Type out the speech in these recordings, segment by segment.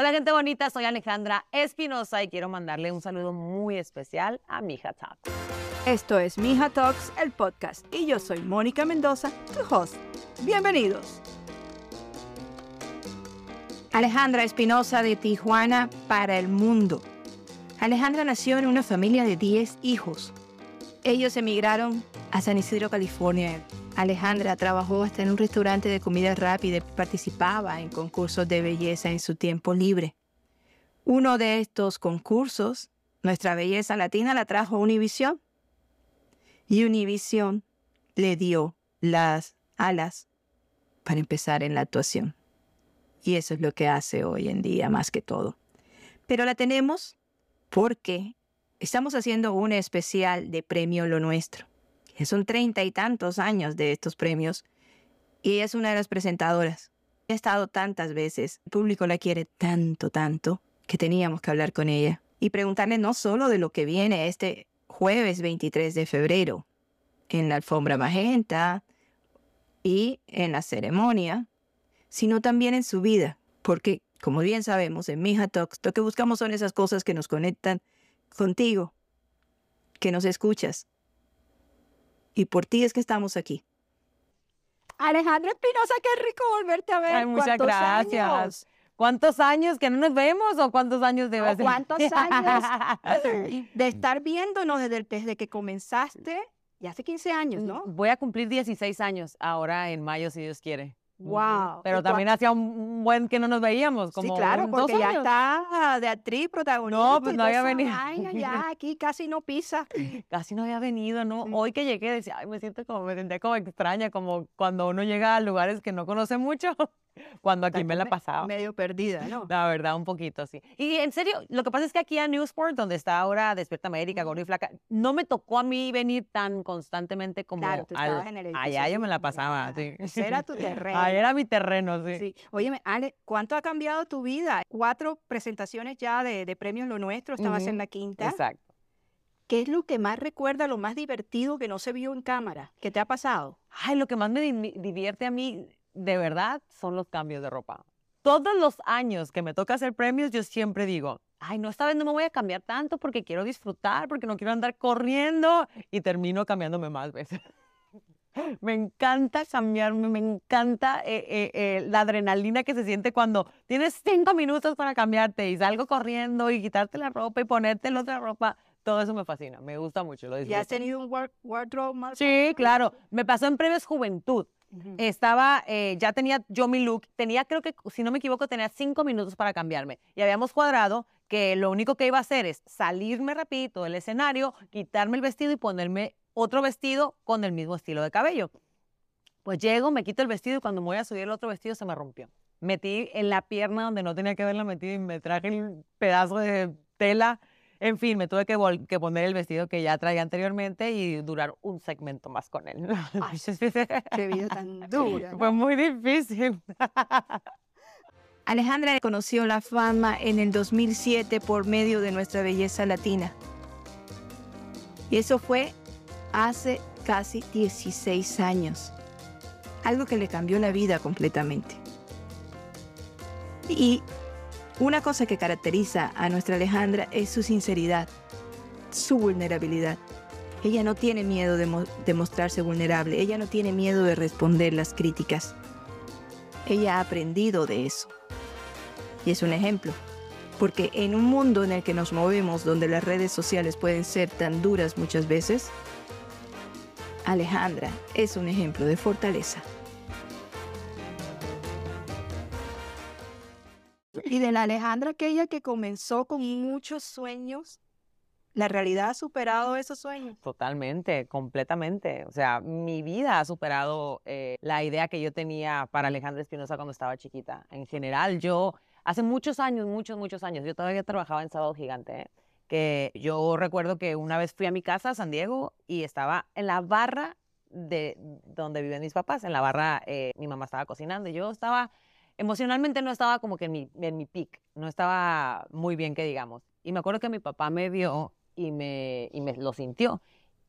Hola gente bonita, soy Alejandra Espinosa y quiero mandarle un saludo muy especial a Mija Talks. Esto es Mija Talks, el podcast, y yo soy Mónica Mendoza, tu host. Bienvenidos. Alejandra Espinosa de Tijuana para el mundo. Alejandra nació en una familia de 10 hijos. Ellos emigraron a San Isidro, California. Alejandra trabajó hasta en un restaurante de comida rápida y participaba en concursos de belleza en su tiempo libre. Uno de estos concursos, Nuestra Belleza Latina, la trajo Univision. Y Univision le dio las alas para empezar en la actuación. Y eso es lo que hace hoy en día más que todo. Pero la tenemos porque estamos haciendo un especial de Premio Lo Nuestro. Son treinta y tantos años de estos premios y ella es una de las presentadoras. Ha estado tantas veces, el público la quiere tanto, tanto, que teníamos que hablar con ella y preguntarle no solo de lo que viene este jueves 23 de febrero en la alfombra magenta y en la ceremonia, sino también en su vida, porque como bien sabemos en Mija Talks, lo que buscamos son esas cosas que nos conectan contigo, que nos escuchas. Y por ti es que estamos aquí. Alejandra Espinosa, qué rico volverte a ver. Ay, muchas gracias. ¿Cuántos años que no nos vemos o cuántos años de no, ¿Cuántos años de estar viéndonos desde, desde que comenzaste? Ya hace 15 años, ¿no? Voy a cumplir 16 años ahora en mayo, si Dios quiere. Wow. Pero también hacía un buen que no nos veíamos, como Sí, claro, porque ya está de actriz, protagonista. No, pues no había venido. Ay, ya aquí casi no pisa. Casi no había venido, ¿no? Hoy que llegué decía, ay, me siento como, me sentía como extraña, como cuando uno llega a lugares que no conoce mucho. Cuando aquí me la pasaba. Medio perdida, ¿no? La verdad, un poquito, sí. Y en serio, lo que pasa es que aquí a Newsport, donde está ahora Despierta América, Gordo y Flaca, no me tocó a mí venir tan constantemente como claro, tú al, en el allá yo me la pasaba, sí. Ese era tu terreno. Ahí era mi terreno, sí. sí. Óyeme, Ale, ¿cuánto ha cambiado tu vida? Cuatro presentaciones ya de, de premios Lo Nuestro, estabas Ujú, en la quinta. Exacto. ¿Qué es lo que más recuerda, lo más divertido que no se vio en cámara? ¿Qué te ha pasado? Ay, lo que más me di- divierte a mí, de verdad, son los cambios de ropa. Todos los años que me toca hacer premios, yo siempre digo, ay, no, esta vez no me voy a cambiar tanto porque quiero disfrutar, porque no quiero andar corriendo y termino cambiándome más veces. Me encanta cambiarme, me encanta eh, eh, eh, la adrenalina que se siente cuando tienes cinco minutos para cambiarte y salgo corriendo y quitarte la ropa y ponerte la otra ropa. Todo eso me fascina, me gusta mucho, lo ¿Ya has tenido un ward- wardrobe más? Sí, claro. Me pasó en Premios Juventud. Estaba, eh, ya tenía yo mi look, tenía, creo que, si no me equivoco, tenía cinco minutos para cambiarme. Y habíamos cuadrado que lo único que iba a hacer es salirme rapidito del escenario, quitarme el vestido y ponerme otro vestido con el mismo estilo de cabello. Pues llego, me quito el vestido y cuando me voy a subir el otro vestido se me rompió. Metí en la pierna donde no tenía que haberla metido y me traje el pedazo de tela. En fin, me tuve que, poner el vestido que ya traía anteriormente y durar un segmento más con él. Qué vida tan dura. ¿no? Fue muy difícil. Alejandra conoció la fama en el 2007 por medio de nuestra belleza latina. Y eso fue hace casi 16 años. Algo que le cambió la vida completamente. Y una cosa que caracteriza a nuestra Alejandra es su sinceridad, su vulnerabilidad. Ella no tiene miedo de, mo- de mostrarse vulnerable, ella no tiene miedo de responder las críticas. Ella ha aprendido de eso. Y es un ejemplo. Porque en un mundo en el que nos movemos, donde las redes sociales pueden ser tan duras muchas veces, Alejandra es un ejemplo de fortaleza. Y de la Alejandra aquella que comenzó con muchos sueños, la realidad ha superado esos sueños. Totalmente, completamente. O sea, mi vida ha superado eh, la idea que yo tenía para Alejandra Espinosa cuando estaba chiquita. En general, yo, hace muchos años, muchos, muchos años, yo todavía trabajaba en Sábado Gigante, que yo recuerdo que una vez fui a mi casa, a San Diego, y estaba en la barra de donde viven mis papás, en la barra, eh, mi mamá estaba cocinando, y yo estaba, emocionalmente no estaba como que en mi, en peak, no estaba muy bien que digamos. Y me acuerdo que mi papá me vio y me, lo sintió.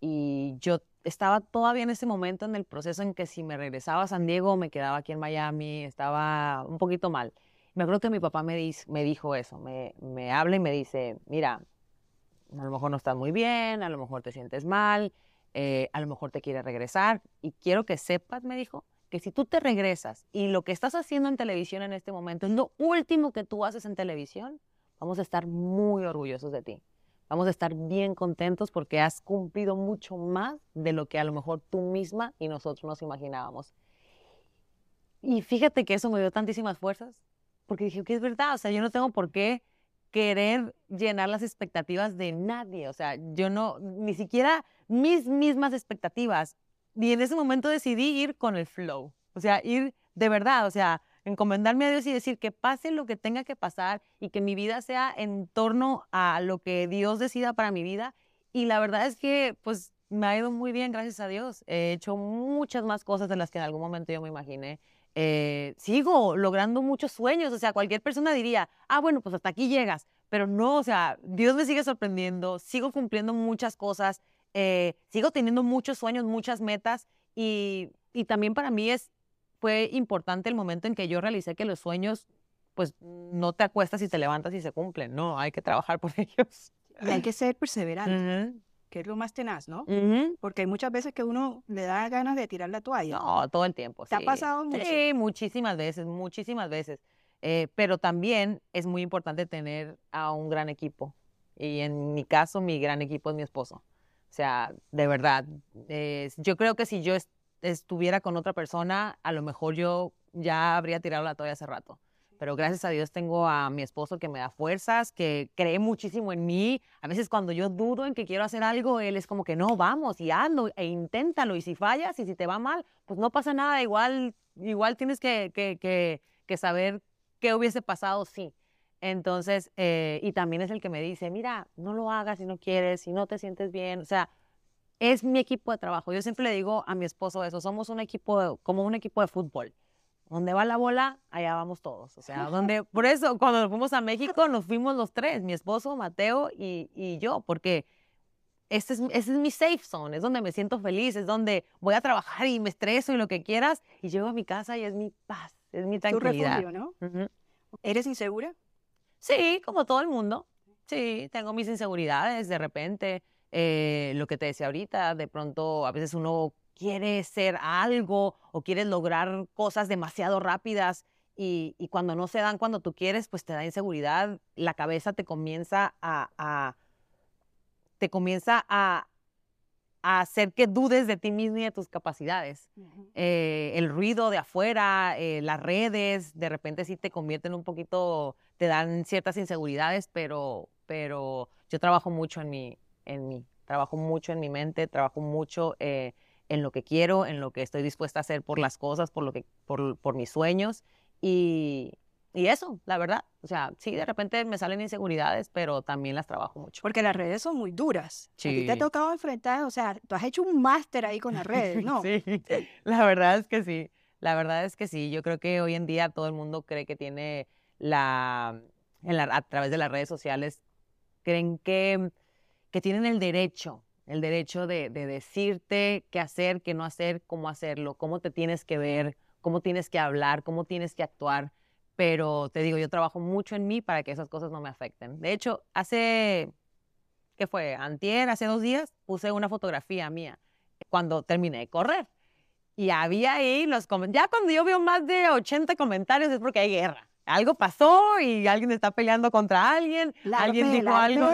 Y yo estaba todavía en ese momento en el proceso en que si me regresaba a San Diego, me quedaba aquí en Miami, estaba un poquito mal. me acuerdo que mi papá me, dijo eso, me, me habla y me dice, mira, a lo mejor no estás muy bien, a lo mejor te sientes mal, eh, a lo mejor te quiere regresar y quiero que sepas, me dijo, que si tú te regresas y lo que estás haciendo en televisión en este momento es lo último que tú haces en televisión, vamos a estar muy orgullosos de ti. Vamos a estar bien contentos porque has cumplido mucho más de lo que a lo mejor tú misma y nosotros nos imaginábamos. Y fíjate que eso me dio tantísimas fuerzas, porque dije que es verdad, o sea, yo no tengo por qué querer llenar las expectativas de nadie, o sea, yo no, ni siquiera mis mismas expectativas, y en ese momento decidí ir con el flow, o sea, ir de verdad, o sea, encomendarme a Dios y decir que pase lo que tenga que pasar y que mi vida sea en torno a lo que Dios decida para mi vida. Y la verdad es que, pues, me ha ido muy bien, gracias a Dios. He hecho muchas más cosas de las que en algún momento yo me imaginé. Eh, sigo logrando muchos sueños, o sea, cualquier persona diría, ah, bueno, pues hasta aquí llegas, pero no, o sea, Dios me sigue sorprendiendo, sigo cumpliendo muchas cosas, eh, sigo teniendo muchos sueños, muchas metas y, y también para mí es, fue importante el momento en que yo realicé que los sueños, pues no te acuestas y te levantas y se cumplen, no, hay que trabajar por ellos. Y hay que ser perseverante que es lo más tenaz, ¿no? Porque hay muchas veces que uno le da ganas de tirar la toalla. No, todo el tiempo. ¿Te ha pasado mucho? Sí, muchísimas veces, muchísimas veces. Eh, pero también es muy importante tener a un gran equipo. Y en mi caso, mi gran equipo es mi esposo. O sea, de verdad, yo creo que si yo estuviera con otra persona, a lo mejor yo ya habría tirado la toalla hace rato pero gracias a Dios tengo a mi esposo que me da fuerzas, que cree muchísimo en mí. A veces cuando yo dudo en que quiero hacer algo, él es como que no, vamos y hazlo e inténtalo. Y si fallas y si te va mal, pues no pasa nada. Igual, igual tienes que, que, que, saber qué hubiese pasado sí. Entonces, eh, y también es el que me dice, mira, no lo hagas si no quieres, si no te sientes bien. O sea, es mi equipo de trabajo. Yo siempre le digo a mi esposo eso, somos un equipo, como un equipo de fútbol donde va la bola, allá vamos todos. O sea, donde, por eso cuando nos fuimos a México, nos fuimos los tres, mi esposo, Mateo y, y yo, porque este es, ese es mi safe zone, es donde me siento feliz, es donde voy a trabajar y me estreso y lo que quieras, y llego a mi casa y es mi paz, es mi tranquilidad. Tu refugio, ¿no? ¿Eres insegura? Sí, como todo el mundo. Sí, tengo mis inseguridades de repente. Eh, lo que te decía ahorita, de pronto a veces uno quieres ser algo o quieres lograr cosas demasiado rápidas y, cuando no se dan cuando tú quieres, pues te da inseguridad, la cabeza te comienza a, te comienza a, hacer que dudes de ti mismo y de tus capacidades. Eh, el ruido de afuera, eh, las redes, de repente sí te convierten un poquito, te dan ciertas inseguridades, pero, pero yo trabajo mucho en mi, en mí, trabajo mucho en mi mente, trabajo mucho eh, en lo que quiero, en lo que estoy dispuesta a hacer por las cosas, por, lo que, por, por mis sueños. Y, y eso, la verdad. O sea, sí, de repente me salen inseguridades, pero también las trabajo mucho. Porque las redes son muy duras. Sí. te ha tocado enfrentar, o sea, tú has hecho un máster ahí con las redes, ¿no? sí, la verdad es que sí. La verdad es que sí. Yo creo que hoy en día todo el mundo cree que tiene la, en la a través de las redes sociales, creen que, que tienen el derecho el derecho de, decirte qué hacer, qué no hacer, cómo hacerlo, cómo te tienes que ver, cómo tienes que hablar, cómo tienes que actuar. Pero te digo, yo trabajo mucho en mí para que esas cosas no me afecten. De hecho, hace, ¿qué fue? Antier, hace dos días, puse una fotografía mía cuando terminé de correr. Y había ahí los comentarios. Ya cuando yo veo más de 80 comentarios es porque hay guerra algo pasó y alguien está peleando contra alguien, alguien dijo algo,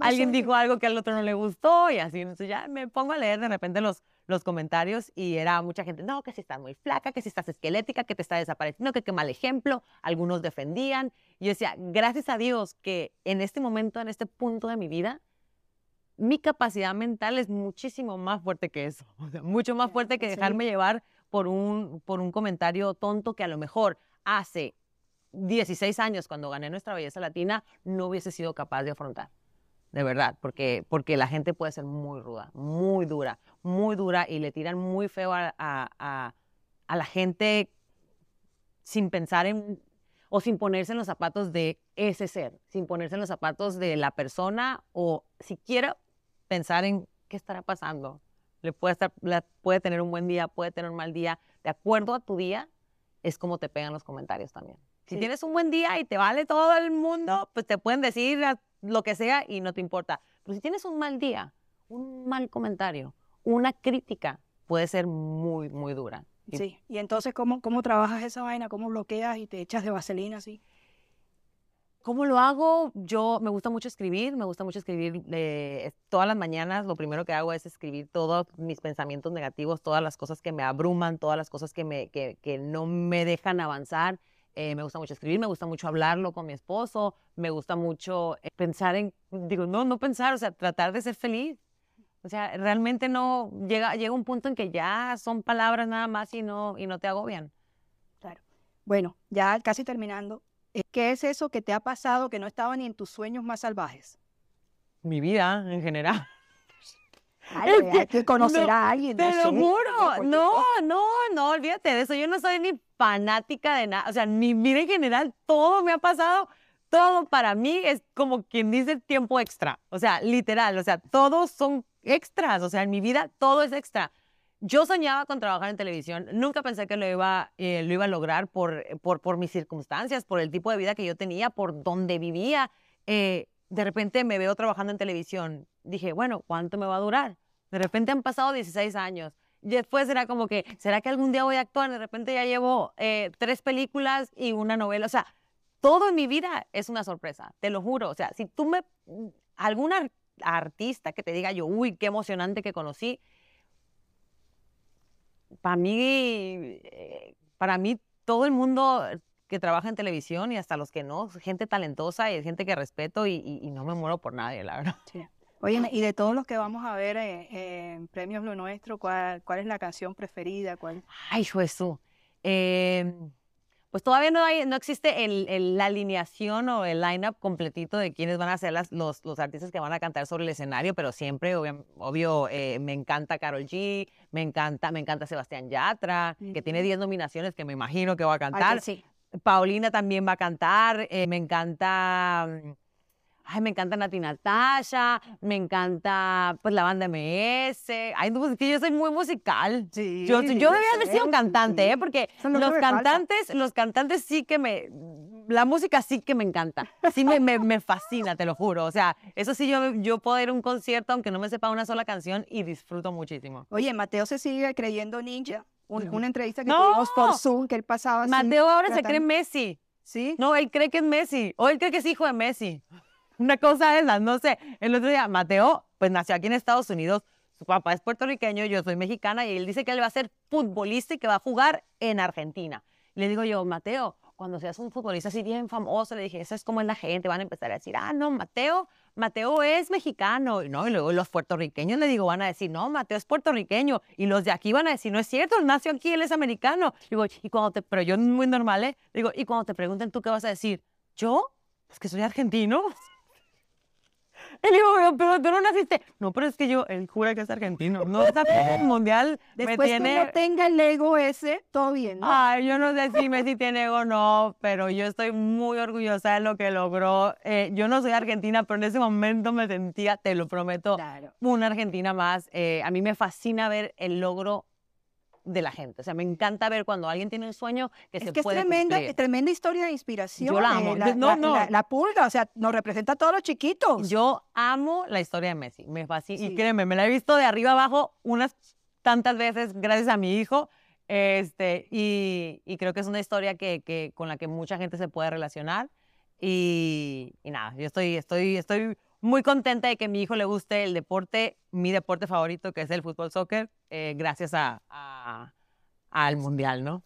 alguien dijo algo que al otro no le gustó y así, entonces ya me pongo a leer de repente los, los comentarios y era mucha gente, no, que si estás muy flaca, que si estás esquelética, que te está desapareciendo, que qué mal ejemplo, algunos defendían. Y yo decía, gracias a Dios que en este momento, en este punto de mi vida, mi capacidad mental es muchísimo más fuerte que eso, mucho más fuerte que dejarme llevar por un, por un comentario tonto que a lo mejor hace 16 años, cuando gané nuestra belleza latina, no hubiese sido capaz de afrontar. De verdad, porque, porque la gente puede ser muy ruda, muy dura, muy dura y le tiran muy feo a, a, a, la gente sin pensar en o sin ponerse en los zapatos de ese ser, sin ponerse en los zapatos de la persona o siquiera pensar en qué estará pasando. Le puede, estar, puede tener un buen día, puede tener un mal día. De acuerdo a tu día, es como te pegan los comentarios también. Si tienes un buen día y te vale todo el mundo, pues te pueden decir lo que sea y no te importa. Pero si tienes un mal día, un mal comentario, una crítica, puede ser muy, muy dura. Sí, y entonces, ¿cómo, cómo trabajas esa vaina? ¿Cómo bloqueas y te echas de vaselina así? ¿Cómo lo hago? Yo me gusta mucho escribir, me gusta mucho escribir eh, todas las mañanas. Lo primero que hago es escribir todos mis pensamientos negativos, todas las cosas que me abruman, todas las cosas que, me, que, que no me dejan avanzar. Eh, me gusta mucho escribir, me gusta mucho hablarlo con mi esposo, me gusta mucho eh, pensar en, digo, no, no pensar, o sea, tratar de ser feliz. O sea, realmente no, llega, llega un punto en que ya son palabras nada más y no, y no te agobian. Claro. Bueno, ya casi terminando, eh, ¿Qué es eso que te ha pasado que no estaba ni en tus sueños más salvajes? Mi vida en general. Hay que conocer a alguien. Te lo juro. No, no, no, olvídate de eso. Yo no soy ni fanática de nada. O sea, mi vida en general, todo me ha pasado. Todo para mí es como quien dice tiempo extra. O sea, literal. O sea, todos son extras. O sea, en mi vida todo es extra. Yo soñaba con trabajar en televisión, nunca pensé que lo iba, eh, lo iba a lograr por, por, por, mis circunstancias, por el tipo de vida que yo tenía, por donde vivía. Eh, de repente me veo trabajando en televisión. Dije, bueno, ¿cuánto me va a durar? De repente han pasado 16 años. Y después era como que, ¿será que algún día voy a actuar? De repente ya llevo eh, tres películas y una novela. O sea, todo en mi vida es una sorpresa, te lo juro. O sea, si tú me, alguna artista que te diga yo, uy, qué emocionante que conocí, para mí, eh, para mí, todo el mundo que trabaja en televisión y hasta los que no, gente talentosa y gente que respeto y, no me muero por nadie, la verdad. Oye, y de todos los que vamos a ver en Premios Lo Nuestro, ¿cuál, ¿cuál, es la canción preferida? ¿Cuál? Ay, Jesús. Eh, pues todavía no, hay, no existe el, la alineación o el line-up completito de quiénes van a ser las, los, los, artistas que van a cantar sobre el escenario, pero siempre, obvio, eh, me encanta Carol G, me encanta, me encanta Sebastián Yatra, que tiene 10 nominaciones que me imagino que va a cantar. sí. Paulina también va a cantar, eh, me encanta... Mm, ay, me encanta Nati Natasha, me encanta pues la banda MS. Ay, pues, yo soy muy musical. Sí, yo, yo debía haber sido un cantante, ¿eh? Porque los cantantes, los cantantes sí que me, la música sí que me encanta. Sí me, me, me, fascina, te lo juro. O sea, eso sí yo, yo puedo ir a un concierto aunque no me sepa una sola canción y disfruto muchísimo. Oye, Mateo se sigue creyendo ninja. Una entrevista que tuvimos por Zoom que él pasaba. Mateo ahora se cree Messi. ¿Sí? No, él cree que es Messi. O él cree que es hijo de Messi. Una cosa de esas, no sé. El otro día, Mateo, pues nació aquí en Estados Unidos. Su papá es puertorriqueño, yo soy mexicana y él dice que él va a ser futbolista y que va a jugar en Argentina. le digo yo, Mateo, cuando seas un futbolista así bien famoso, le dije, eso es como es la gente, van a empezar a decir, ah, no, Mateo, Mateo es mexicano, ¿no? Y luego los puertorriqueños le digo, van a decir, no, Mateo es puertorriqueño. Y los de aquí van a decir, no es cierto, él nació aquí, él es americano. Digo, y cuando te, pero yo muy normal, ¿eh? Digo, y cuando te pregunten, ¿tú qué vas a decir? ¿Yo? Pues que soy argentino. Él dijo, pero tú no naciste. No, pero es que yo, él jura que es argentino. No, está el mundial Después me tiene... que no tenga el ego ese, todo bien, ¿no? Ay, yo no sé si Messi tiene ego o no, pero yo estoy muy orgullosa de lo que logró. Eh, yo no soy argentina, pero en ese momento me sentía, te lo prometo, una argentina más. Eh, a mí me fascina ver el logro de la gente. O sea, me encanta ver cuando alguien tiene un sueño que se que puede es tremenda, cumplir. tremenda historia de inspiración. Yo la amo. Eh, la, no, no. La, pulga, o sea, nos representa a todos los chiquitos. Yo amo la historia de Messi. Me fascina. Y créeme, me la he visto de arriba abajo unas tantas veces gracias a mi hijo. Este, y, y creo que es una historia que, que, con la que mucha gente se puede relacionar. Y, y nada, yo estoy, estoy, estoy muy contenta de que a mi hijo le guste el deporte, mi deporte favorito, que es el fútbol soccer, eh, gracias a, al mundial, ¿no?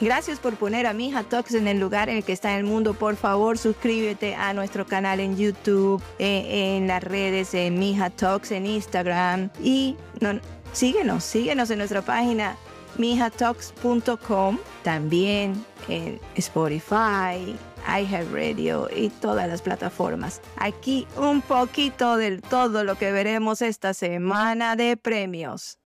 Gracias por poner a Mija Talks en el lugar en el que está el mundo. Por favor, suscríbete a nuestro canal en YouTube, eh, en las redes de Mija Talks, en Instagram. Y no, síguenos, síguenos en nuestra página mijatalks.com, también en Spotify, iHeartRadio y todas las plataformas. Aquí un poquito del todo lo que veremos esta semana de premios.